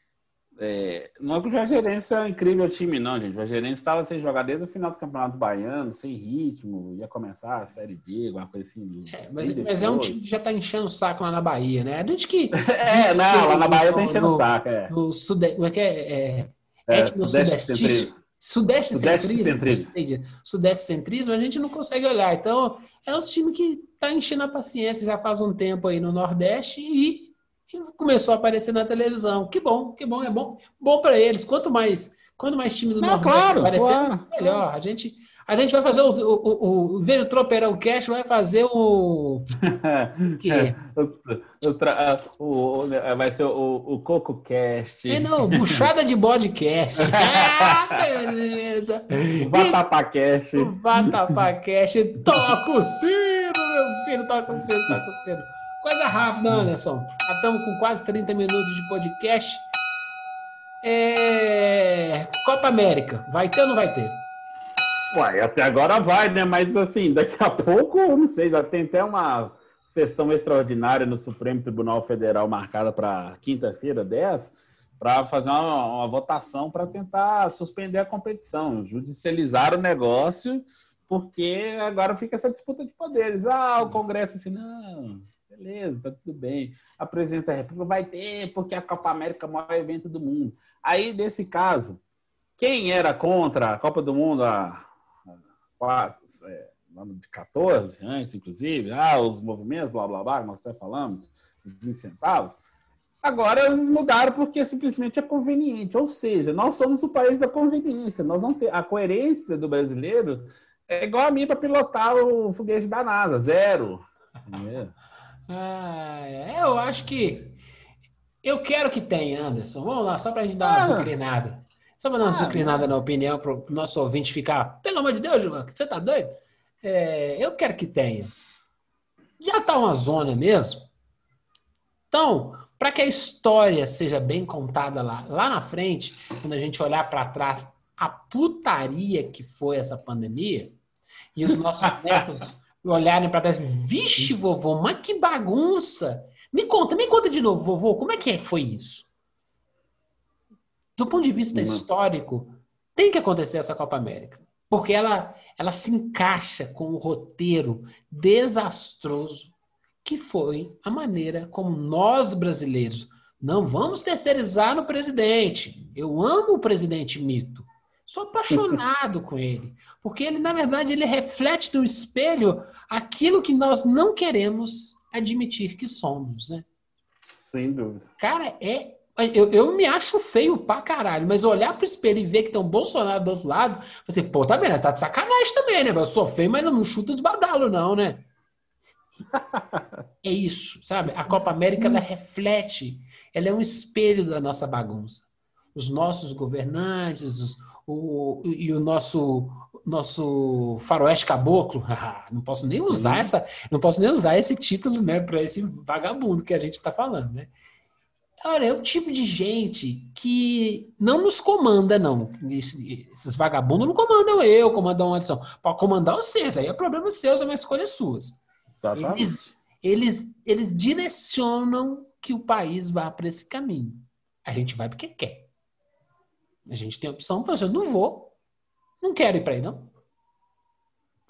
é, não é que o Jagerense é um incrível time, não, gente. O Jagerense estava sem jogar desde o final do Campeonato Baiano, sem ritmo, ia começar a Série B, alguma coisa assim. É, mas, mas é um time que já está enchendo o saco lá na Bahia, né? A gente que. [laughs] é, não, lá na Bahia está enchendo o saco, é. No Sudeste, como é que é? É, é, Sudeste. Sudeste, Sudeste centrismo, Sudeste centrismo, a gente não consegue olhar. Então, é um time que está enchendo a paciência já faz um tempo aí no Nordeste e começou a aparecer na televisão. Que bom, que bom, é bom, bom para eles. Quanto mais, quanto mais time do Nordeste claro, aparecer, claro, melhor. A gente, a gente vai fazer o, o, o, o Vejo Tropeirão Cash vai fazer o [laughs] que o, o, vai ser o, o Coco Cast. É não, buchada de podcast. [laughs] ah, beleza. O Vatapá Cast. O Vatapá Cast. Toca o sino, meu filho, toca o sino, toca o sino. Coisa rápida, Anderson. Já estamos com quase 30 minutos de podcast. É... Copa América, vai ter ou não vai ter? Uai, até agora vai, né? Mas assim, daqui a pouco, não sei, já tem até uma sessão extraordinária no Supremo Tribunal Federal marcada para quinta-feira, 10, para fazer uma, uma votação para tentar suspender a competição, judicializar o negócio, porque agora fica essa disputa de poderes. Ah, o Congresso assim, não, Beleza, tá tudo bem. A presidência da República vai ter, porque a Copa América é o maior evento do mundo. Aí, nesse caso, quem era contra a Copa do Mundo há quase, é, ano de 14, antes, inclusive, ah, os movimentos, blá, blá, blá, nós até falamos, 20 centavos, agora eles mudaram porque simplesmente é conveniente. Ou seja, nós somos o país da conveniência. Nós não ter, a coerência do brasileiro é igual a mim para pilotar o foguete da NASA, zero. Ah, é, eu acho que. Eu quero que tenha, Anderson. Vamos lá, só para a gente dar uma ah. sucrinada. Só para dar uma ah, sucrinada na opinião, para o nosso ouvinte ficar. Pelo amor de Deus, João, você tá doido? É, eu quero que tenha. Já está uma zona mesmo. Então, para que a história seja bem contada lá, lá na frente, quando a gente olhar para trás a putaria que foi essa pandemia, e os nossos [laughs] netos olharem para trás, vixe, vovô, mas que bagunça! Me conta, me conta de novo, vovô, como é que foi isso? Do ponto de vista histórico, tem que acontecer essa Copa América, porque ela, ela se encaixa com o roteiro desastroso que foi a maneira como nós brasileiros não vamos terceirizar no presidente. Eu amo o presidente mito. Sou apaixonado com ele, porque ele, na verdade, ele reflete no espelho aquilo que nós não queremos admitir que somos, né? Sem dúvida. Cara, é. Eu, eu me acho feio pra caralho, mas olhar pro espelho e ver que tem um Bolsonaro do outro lado, você, pô, tá vendo? Tá de sacanagem também, né? Eu sou feio, mas não chuta de badalo, não, né? [laughs] é isso, sabe? A Copa América, ela reflete, ela é um espelho da nossa bagunça. Os nossos governantes, os, o, e o nosso nosso faroeste caboclo, [laughs] não posso nem Sim. usar essa, não posso nem usar esse título, né, para esse vagabundo que a gente está falando, né? Olha, é o tipo de gente que não nos comanda, não. esses vagabundos não comandam eu, comandam a Anderson. Para comandar vocês, aí é problema seu, é uma escolha suas. Exatamente. Eles, eles, eles direcionam que o país vá para esse caminho. A gente vai porque quer. A gente tem a opção, mas eu não vou. Não quero ir para aí, não.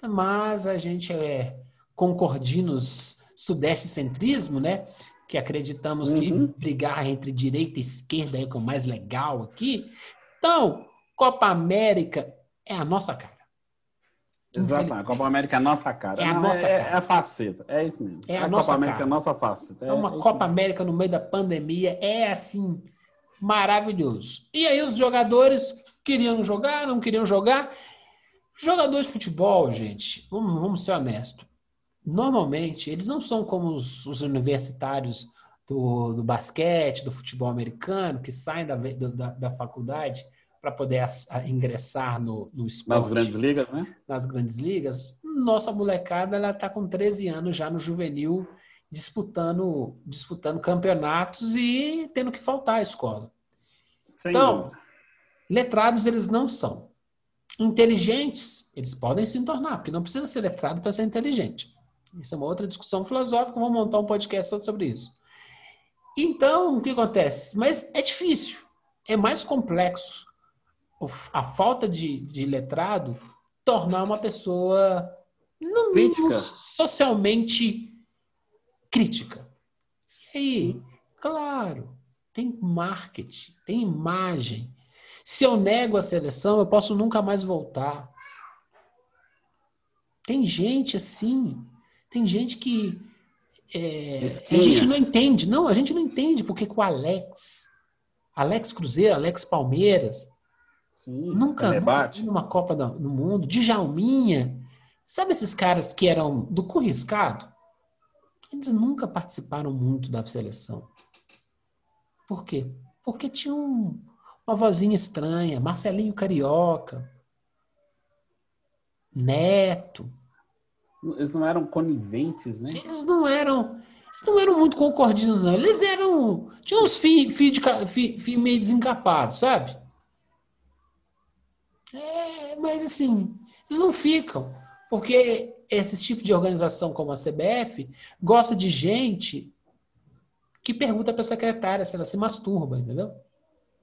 Mas a gente é concordinos sudeste centrismo, né? Que acreditamos uhum. que brigar entre direita e esquerda é o mais legal aqui. Então, Copa América é a nossa cara. Exato, a Copa América é a nossa cara. É a nossa é, cara. É a faceta, é isso mesmo. É a, a nossa Copa América é a nossa faceta. É, é uma Copa mesmo. América no meio da pandemia, é assim, maravilhoso. E aí os jogadores queriam jogar, não queriam jogar. Jogadores de futebol, gente, vamos, vamos ser honestos. Normalmente, eles não são como os, os universitários do, do, basquete, do futebol americano, que saem da, da, da faculdade para poder as, ingressar no, no esporte. Nas grandes ligas, né? Nas grandes ligas. Nossa molecada, ela está com 13 anos já no juvenil, disputando, disputando campeonatos e tendo que faltar à escola. Sem então, dúvida. letrados eles não são. Inteligentes, eles podem se tornar, porque não precisa ser letrado para ser inteligente. Isso é uma outra discussão filosófica, vamos montar um podcast sobre isso. Então, o que acontece? Mas é difícil. é mais complexo a falta de, de letrado tornar uma pessoa no mínimo socialmente crítica. E aí, Sim. claro, tem marketing, tem imagem. Se eu nego a seleção, eu posso nunca mais voltar. Tem gente assim, tem gente que é, a gente não entende. Não, a gente não entende porque que o Alex, Alex Cruzeiro, Alex Palmeiras, Sim, nunca, nunca numa Copa do, do Mundo, Djalminha, sabe esses caras que eram do curriscado? Eles nunca participaram muito da seleção. Por quê? Porque tinha um, uma vozinha estranha, Marcelinho Carioca, Neto. Eles não eram coniventes, né? Eles não eram. Eles não eram muito concordinhos, não. Eles eram. Tinham uns fios fi fi, fi meio desencapados, sabe? É, mas assim, eles não ficam. Porque esse tipo de organização como a CBF gosta de gente que pergunta para a secretária se ela se masturba, entendeu?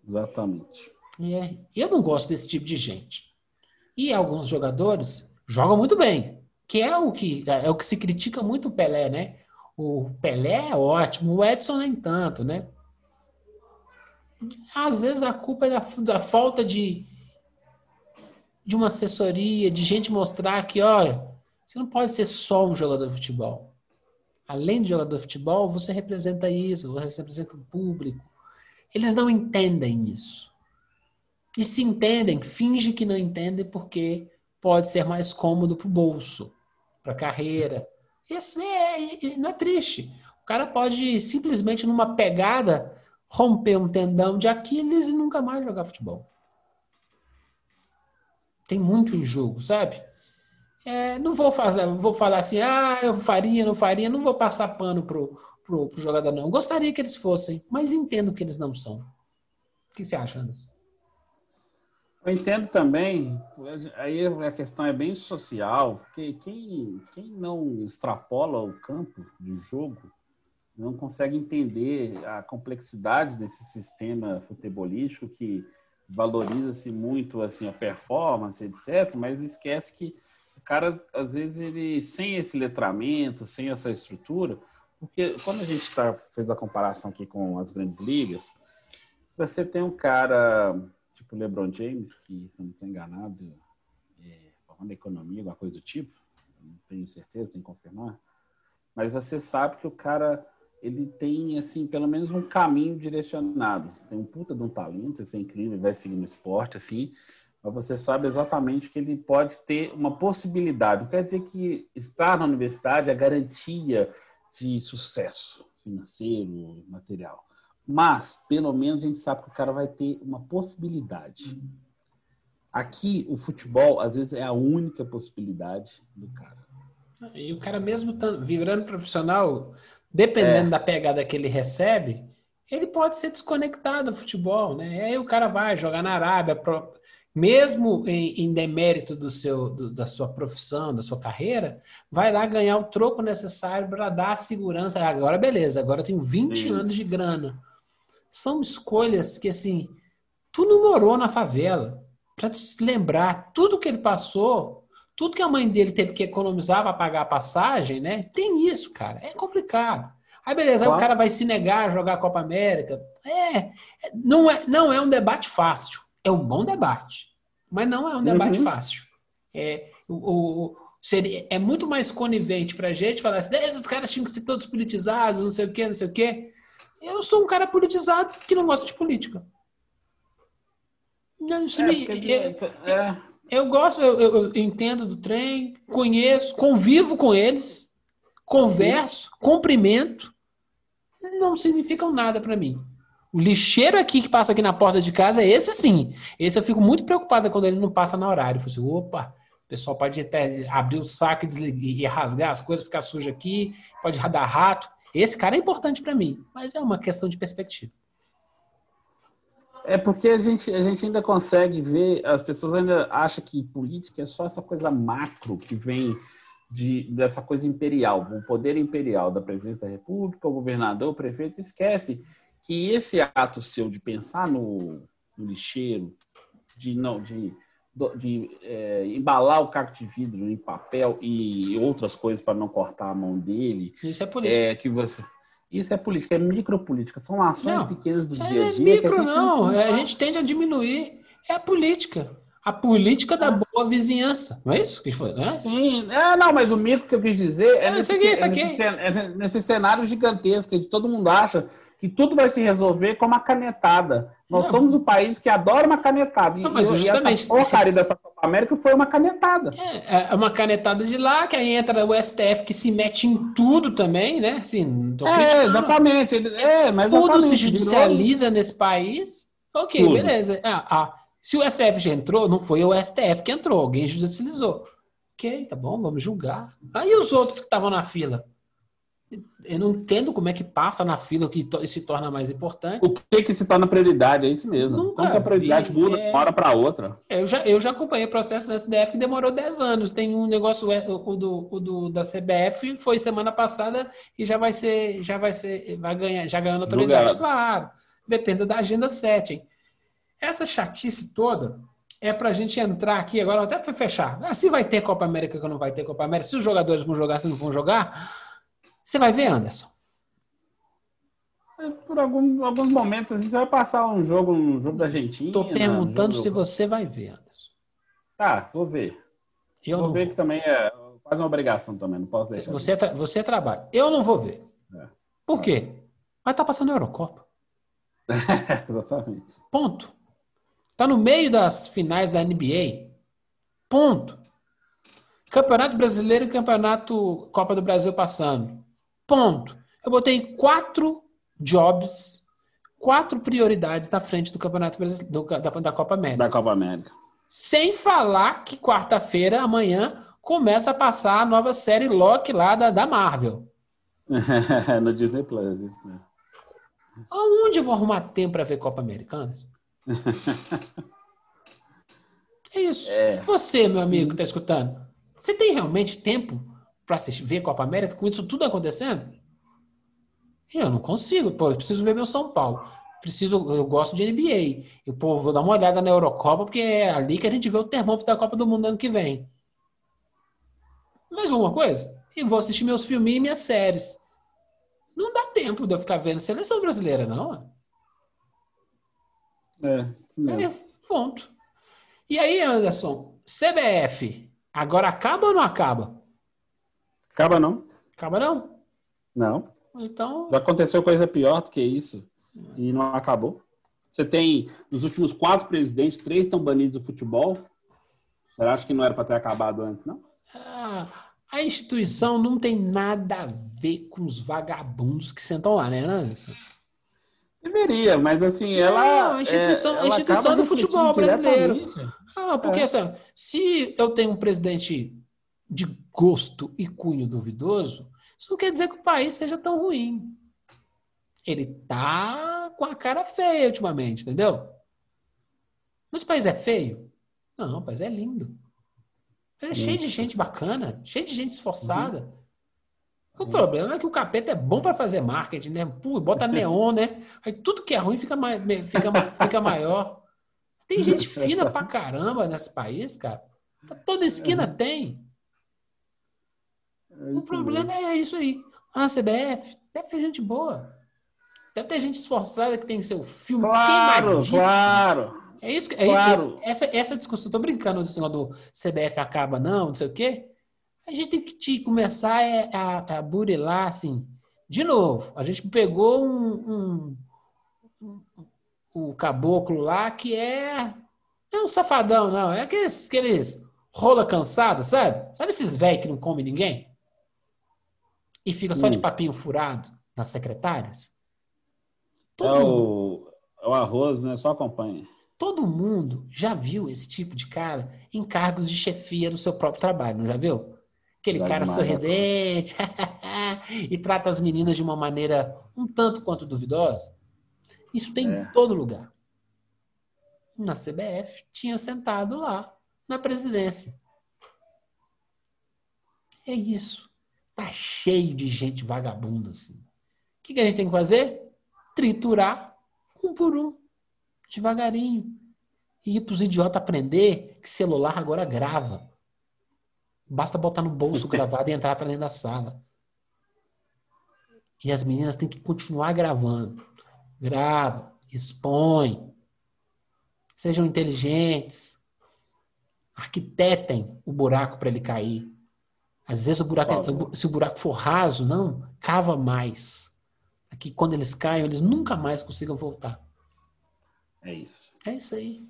Exatamente. É, eu não gosto desse tipo de gente. E alguns jogadores jogam muito bem, que é o que é o que se critica muito o Pelé, né? O Pelé é ótimo, o Edson nem tanto, né? Às vezes a culpa é da, da falta de, de uma assessoria, de gente mostrar que, olha, você não pode ser só um jogador de futebol. Além de jogador de futebol, você representa isso, você representa o público. Eles não entendem isso. E se entendem, finge que não entendem porque pode ser mais cômodo para o bolso, para a carreira. Isso é, não é triste. O cara pode simplesmente, numa pegada, romper um tendão de Aquiles e nunca mais jogar futebol. Tem muito em jogo, sabe? É, não vou fazer, vou falar assim, ah, eu faria, não faria, não vou passar pano pro, pro, pro jogador, não. Gostaria que eles fossem, mas entendo que eles não são. O que você acha, Anderson? Eu entendo também, aí a questão é bem social, porque quem, quem não extrapola o campo de jogo não consegue entender a complexidade desse sistema futebolístico que valoriza-se muito assim a performance, etc., mas esquece que o cara, às vezes, ele sem esse letramento, sem essa estrutura, porque quando a gente tá, fez a comparação aqui com as grandes ligas, você tem um cara tipo LeBron James, que, se não estou enganado, é, economia, alguma coisa do tipo, não tenho certeza, tenho que confirmar, mas você sabe que o cara ele tem, assim, pelo menos um caminho direcionado. Você tem um puta de um talento, isso é incrível, vai seguir no esporte, assim, mas você sabe exatamente que ele pode ter uma possibilidade. Não quer dizer que estar na universidade é garantia de sucesso financeiro, material. Mas, pelo menos, a gente sabe que o cara vai ter uma possibilidade. Aqui, o futebol, às vezes, é a única possibilidade do cara. E o cara, mesmo virando profissional, dependendo é. da pegada que ele recebe, ele pode ser desconectado do futebol, né? Aí o cara vai jogar na Arábia, mesmo em, em demérito do seu, do, da sua profissão, da sua carreira, vai lá ganhar o troco necessário para dar a segurança. Agora, beleza, agora eu tenho 20 Isso. anos de grana. São escolhas que, assim, tu não morou na favela. Para se lembrar tudo que ele passou, tudo que a mãe dele teve que economizar para pagar a passagem, né? Tem isso, cara. É complicado. Aí beleza, claro. aí o cara vai se negar a jogar a Copa América. É, não é, não é um debate fácil. É um bom debate. Mas não é um debate uhum. fácil. É, o, o, seria, é muito mais conivente para a gente falar assim, esses caras tinham que ser todos politizados, não sei o quê, não sei o quê. Eu sou um cara politizado que não gosta de política. Não, é, me, é, é, eu gosto, eu, eu, entendo do trem, conheço, convivo com eles, converso, cumprimento, não significam nada para mim. O lixeiro aqui que passa aqui na porta de casa é esse sim. Esse eu fico muito preocupada quando ele não passa na horário. Eu falo assim, opa, o pessoal pode até abrir o saco e, e rasgar as coisas, ficar sujo aqui, pode dar rato. Esse cara é importante para mim, mas é uma questão de perspectiva. É porque a gente, a gente ainda consegue ver, as pessoas ainda acham que política é só essa coisa macro que vem de, dessa coisa imperial, o poder imperial da presidência da república, o governador, o prefeito, esquece que esse ato seu de pensar no, no lixeiro, de não de, de é, embalar o caco de vidro em papel e outras coisas para não cortar a mão dele. Isso é política. É, que você, isso é política, é micropolítica. São ações não, pequenas do é dia a dia. Micro, a não, a gente tende a diminuir. É a política. A política da ah. boa vizinhança. Não é isso que foi? Né? Sim, é, não, mas o micro que eu quis dizer é, é nesse, aqui, é nesse, é nesse cenário gigantesco que todo mundo acha que tudo vai se resolver com uma canetada. Nós não. somos o país que adora uma canetada. Não, mas justamente, e essa porcaria dessa Copa América foi uma canetada. É, é uma canetada de lá, que aí entra o STF que se mete em tudo também, né? Assim, é, exatamente. É, mas tudo exatamente. se judicializa nesse país. Ok, tudo. beleza. Ah, ah, se o STF já entrou, não foi o STF que entrou, alguém judicializou. Ok, tá bom, vamos julgar. Aí os outros que estavam na fila? Eu não entendo como é que passa na fila que se torna mais importante. O que que se torna prioridade? É isso mesmo. Nunca como que a prioridade vi, muda é... de uma hora para outra? Eu já, eu já acompanhei o processo da SDF que demorou 10 anos. Tem um negócio, é, o do, o do da CBF foi semana passada e já vai ser, já vai ser, vai ganhar, já ganhando autoridade, claro. Depende da agenda 7. Essa chatice toda é para a gente entrar aqui agora, até para fechar. Ah, se vai ter Copa América ou não vai ter Copa América, se os jogadores vão jogar, se não vão jogar você vai ver, Anderson? É, por algum, alguns momentos, assim, você vai passar um jogo, um jogo da Argentina. Estou perguntando se você vai ver, Anderson. Tá, vou ver. Eu vou ver vou. que também é quase uma obrigação também, não posso deixar. Você, tra você trabalha. Eu não vou ver. É. Por quê? Vai estar tá passando a Eurocopa. [laughs] Exatamente. Ponto. Está no meio das finais da NBA. Ponto. Campeonato Brasileiro e Campeonato Copa do Brasil passando. Ponto. Eu botei quatro jobs, quatro prioridades na frente do Campeonato do, da, da Copa América. Da Copa América. Sem falar que quarta-feira, amanhã, começa a passar a nova série Loki lá da, da Marvel. [laughs] no Disney Plus, isso mesmo. Aonde eu vou arrumar tempo para ver Copa Americana? [laughs] é isso. É. Você, meu amigo, que está escutando, você tem realmente tempo para ver Copa América com isso tudo acontecendo? Eu não consigo. Pô, eu preciso ver meu São Paulo. Preciso, eu gosto de NBA. Eu pô, vou dar uma olhada na Eurocopa, porque é ali que a gente vê o termômetro da Copa do Mundo ano que vem. Mais alguma coisa? E vou assistir meus filmes e minhas séries. Não dá tempo de eu ficar vendo seleção brasileira, não. É. É, ponto. E aí, Anderson, CBF, agora acaba ou não acaba? Acaba não. Acaba não? Não. Então. Já aconteceu coisa pior do que isso. E não acabou. Você tem, nos últimos quatro presidentes, três estão banidos do futebol. Você acha que não era para ter acabado antes, não? Ah, a instituição não tem nada a ver com os vagabundos que sentam lá, né, Anderson? Deveria, mas assim, ela. Não, a instituição, é, a instituição do futebol brasileiro. Ah, porque é. assim, se eu tenho um presidente de gosto e cunho duvidoso, isso não quer dizer que o país seja tão ruim. Ele tá com a cara feia ultimamente, entendeu? Mas o país é feio? Não, o país é lindo. É cheio de gente bacana, cheio de gente esforçada. Uhum. O uhum. problema é que o capeta é bom para fazer marketing, né? Pô, bota [laughs] neon, né? Aí tudo que é ruim fica, mais, fica, fica maior. Tem gente fina pra caramba nesse país, cara. Toda esquina uhum. tem. É o problema mesmo. é isso aí. A CBF deve ter gente boa. Deve ter gente esforçada que tem seu filme claro, Claro, É isso, é claro. Isso, essa, essa discussão, tô brincando desse negócio do CBF acaba não, não sei o quê. A gente tem que te, começar a, a, a burilar, assim, de novo. A gente pegou um, um, um, um, o caboclo lá que é, é um safadão, não. É aqueles, aqueles rola cansada, sabe? Sabe esses velhos que não comem ninguém? E fica só hum. de papinho furado nas secretárias? Todo é, o, é o arroz, né? Só acompanha. Todo mundo já viu esse tipo de cara em cargos de chefia do seu próprio trabalho, não já viu? Aquele já cara demais, sorridente [laughs] e trata as meninas de uma maneira um tanto quanto duvidosa. Isso tem é. em todo lugar. Na CBF tinha sentado lá na presidência. É isso. Tá cheio de gente vagabunda, assim. O que, que a gente tem que fazer? triturar um por um, devagarinho. E para os idiotas aprender que celular agora grava. Basta botar no bolso [laughs] gravado e entrar para dentro da sala. E as meninas têm que continuar gravando. Grava, expõe. Sejam inteligentes. Arquitetem o buraco para ele cair. Às vezes o buraco, é, se o buraco for raso, não, cava mais. Aqui quando eles caem, eles nunca mais consigam voltar. É isso. É isso aí.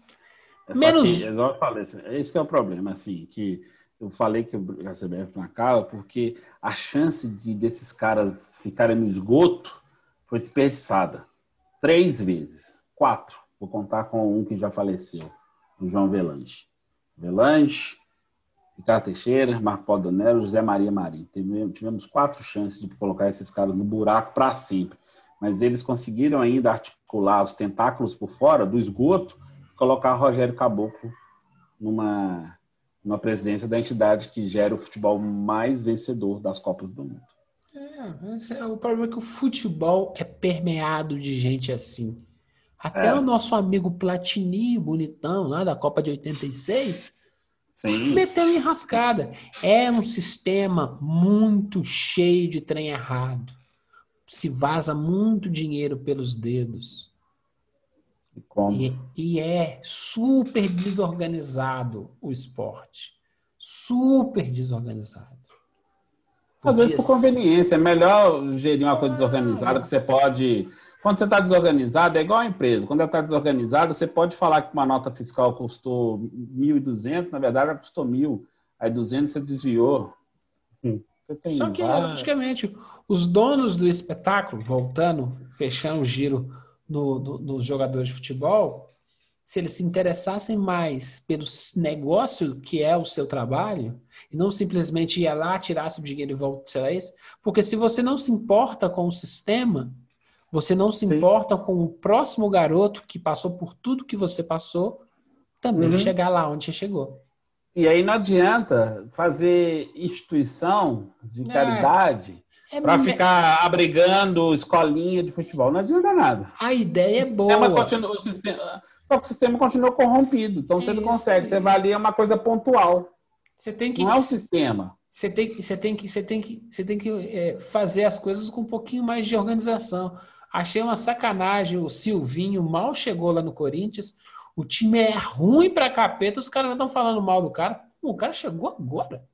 É Menos. Que, eu falei, esse é o problema, assim, que eu falei que a CBF não acaba porque a chance de desses caras ficarem no esgoto foi desperdiçada. Três vezes. Quatro. Vou contar com um que já faleceu, o João Velange. Velange, Ricardo Teixeira, Marco Paulo Donello, José Maria Marim. Tivemos quatro chances de colocar esses caras no buraco para sempre. Mas eles conseguiram ainda articular os tentáculos por fora do esgoto, colocar Rogério Caboclo numa numa presidência da entidade que gera o futebol mais vencedor das Copas do Mundo. É, é, o problema é que o futebol é permeado de gente assim. Até é. o nosso amigo Platini, bonitão, lá da Copa de 86, Sim. meteu enrascada. É um sistema muito cheio de trem errado. Se vaza muito dinheiro pelos dedos. E, e, é super desorganizado o esporte. Super desorganizado. Às vezes por conveniência. É melhor gerir uma coisa desorganizada que você pode. Quando você está desorganizado, é igual a empresa. Quando ela está desorganizada, você pode falar que uma nota fiscal custou 1.200, na verdade ela custou 1.000. Aí 200 você desviou. Hum. Você Só que, logicamente, os donos do espetáculo, voltando, fechando o giro no, do, dos jogadores de futebol, se eles se interessassem mais pelo negócio que é o seu trabalho, e não simplesmente ia lá, tirasse o dinheiro e voltasse isso, porque se você não se importa com o sistema, você não se Sim. importa com o próximo garoto que passou por tudo que você passou, também uhum. chegar lá onde você chegou. E aí não adianta fazer instituição de é. caridade é para ficar abrigando escolinha de futebol. Não adianta nada. A ideia é boa. Continua, o sistema, só que o sistema continua corrompido. Então você não consegue. Você avalia uma coisa pontual. Você tem que. Não é o sistema. Você tem, você tem que, você tem que, você tem que é, fazer as coisas com um pouquinho mais de organização. Achei uma sacanagem. O Silvinho mal chegou lá no Corinthians. O time é ruim pra capeta. Os caras já estão falando mal do cara. o cara chegou agora.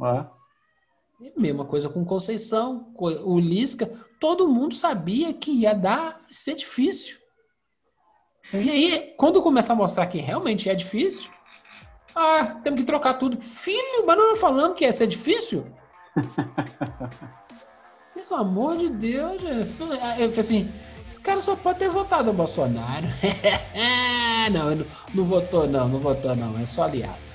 É. Mesma coisa com Conceição, o Lisca, todo mundo sabia que ia dar ser difícil. E aí, quando começar a mostrar que realmente é difícil, ah, temos que trocar tudo. Filho, mas não falando que ia ser difícil? [laughs] Pelo amor de Deus. Eu falei assim, esse cara só pode ter votado no Bolsonaro. [laughs] não, não, não votou não, não votou não, é só aliado.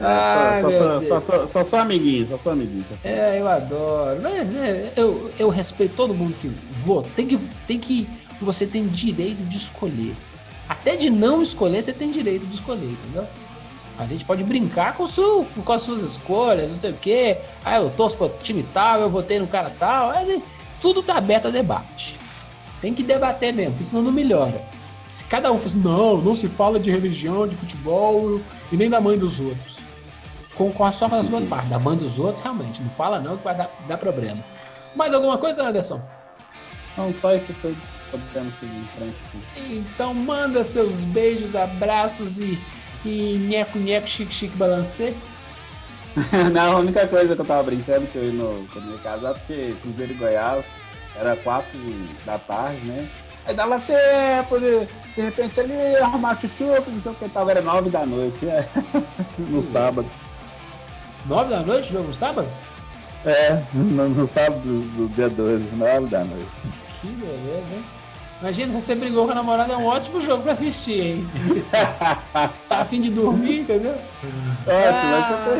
Ah, só, só, só, só, só, só amiguinho, só só amiguinho. Só só. É, eu adoro. Mas é, eu, eu respeito todo mundo que vota. Tem que, tem que. Você tem direito de escolher. Até de não escolher, você tem direito de escolher, entendeu? A gente pode brincar com, su, com as suas escolhas, não sei o quê. Ah, eu torço pro time tal, eu votei no cara tal. É, tudo tá aberto a debate. Tem que debater mesmo, porque senão não melhora. Se cada um fosse, não, não se fala de religião, de futebol e nem da mãe dos outros concordo só com as duas partes. Da mãe dos outros, realmente. Não fala não que vai dar, dar problema. Mais alguma coisa, Anderson? Não, só isso tudo. Podemos seguir em frente. Então manda seus beijos, abraços e, e nheco, nheco, chique, chique, balancê. [laughs] não, a única coisa que eu tava brincando que eu ia no, quando eu ia casar, porque Cruzeiro e Goiás era quatro da tarde, né? Aí dava tempo de, de repente ali arrumar chuchuca, não sei o que tava, era nove da noite, é. [laughs] no sábado. Nove da noite, jogo no sábado? É, no, no sábado do dia 12, nove da noite. Que beleza, hein? Imagina se você brigou com a namorada, é um ótimo jogo pra assistir, hein? [laughs] tá a fim de dormir, entendeu? Ótimo, ah,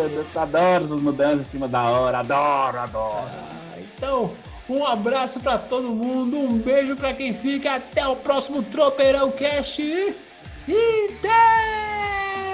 mas eu tô Adoro as mudanças em cima da hora, adoro, adoro. Ah, então, um abraço pra todo mundo, um beijo pra quem fica, até o próximo Tropeirão Cast e até!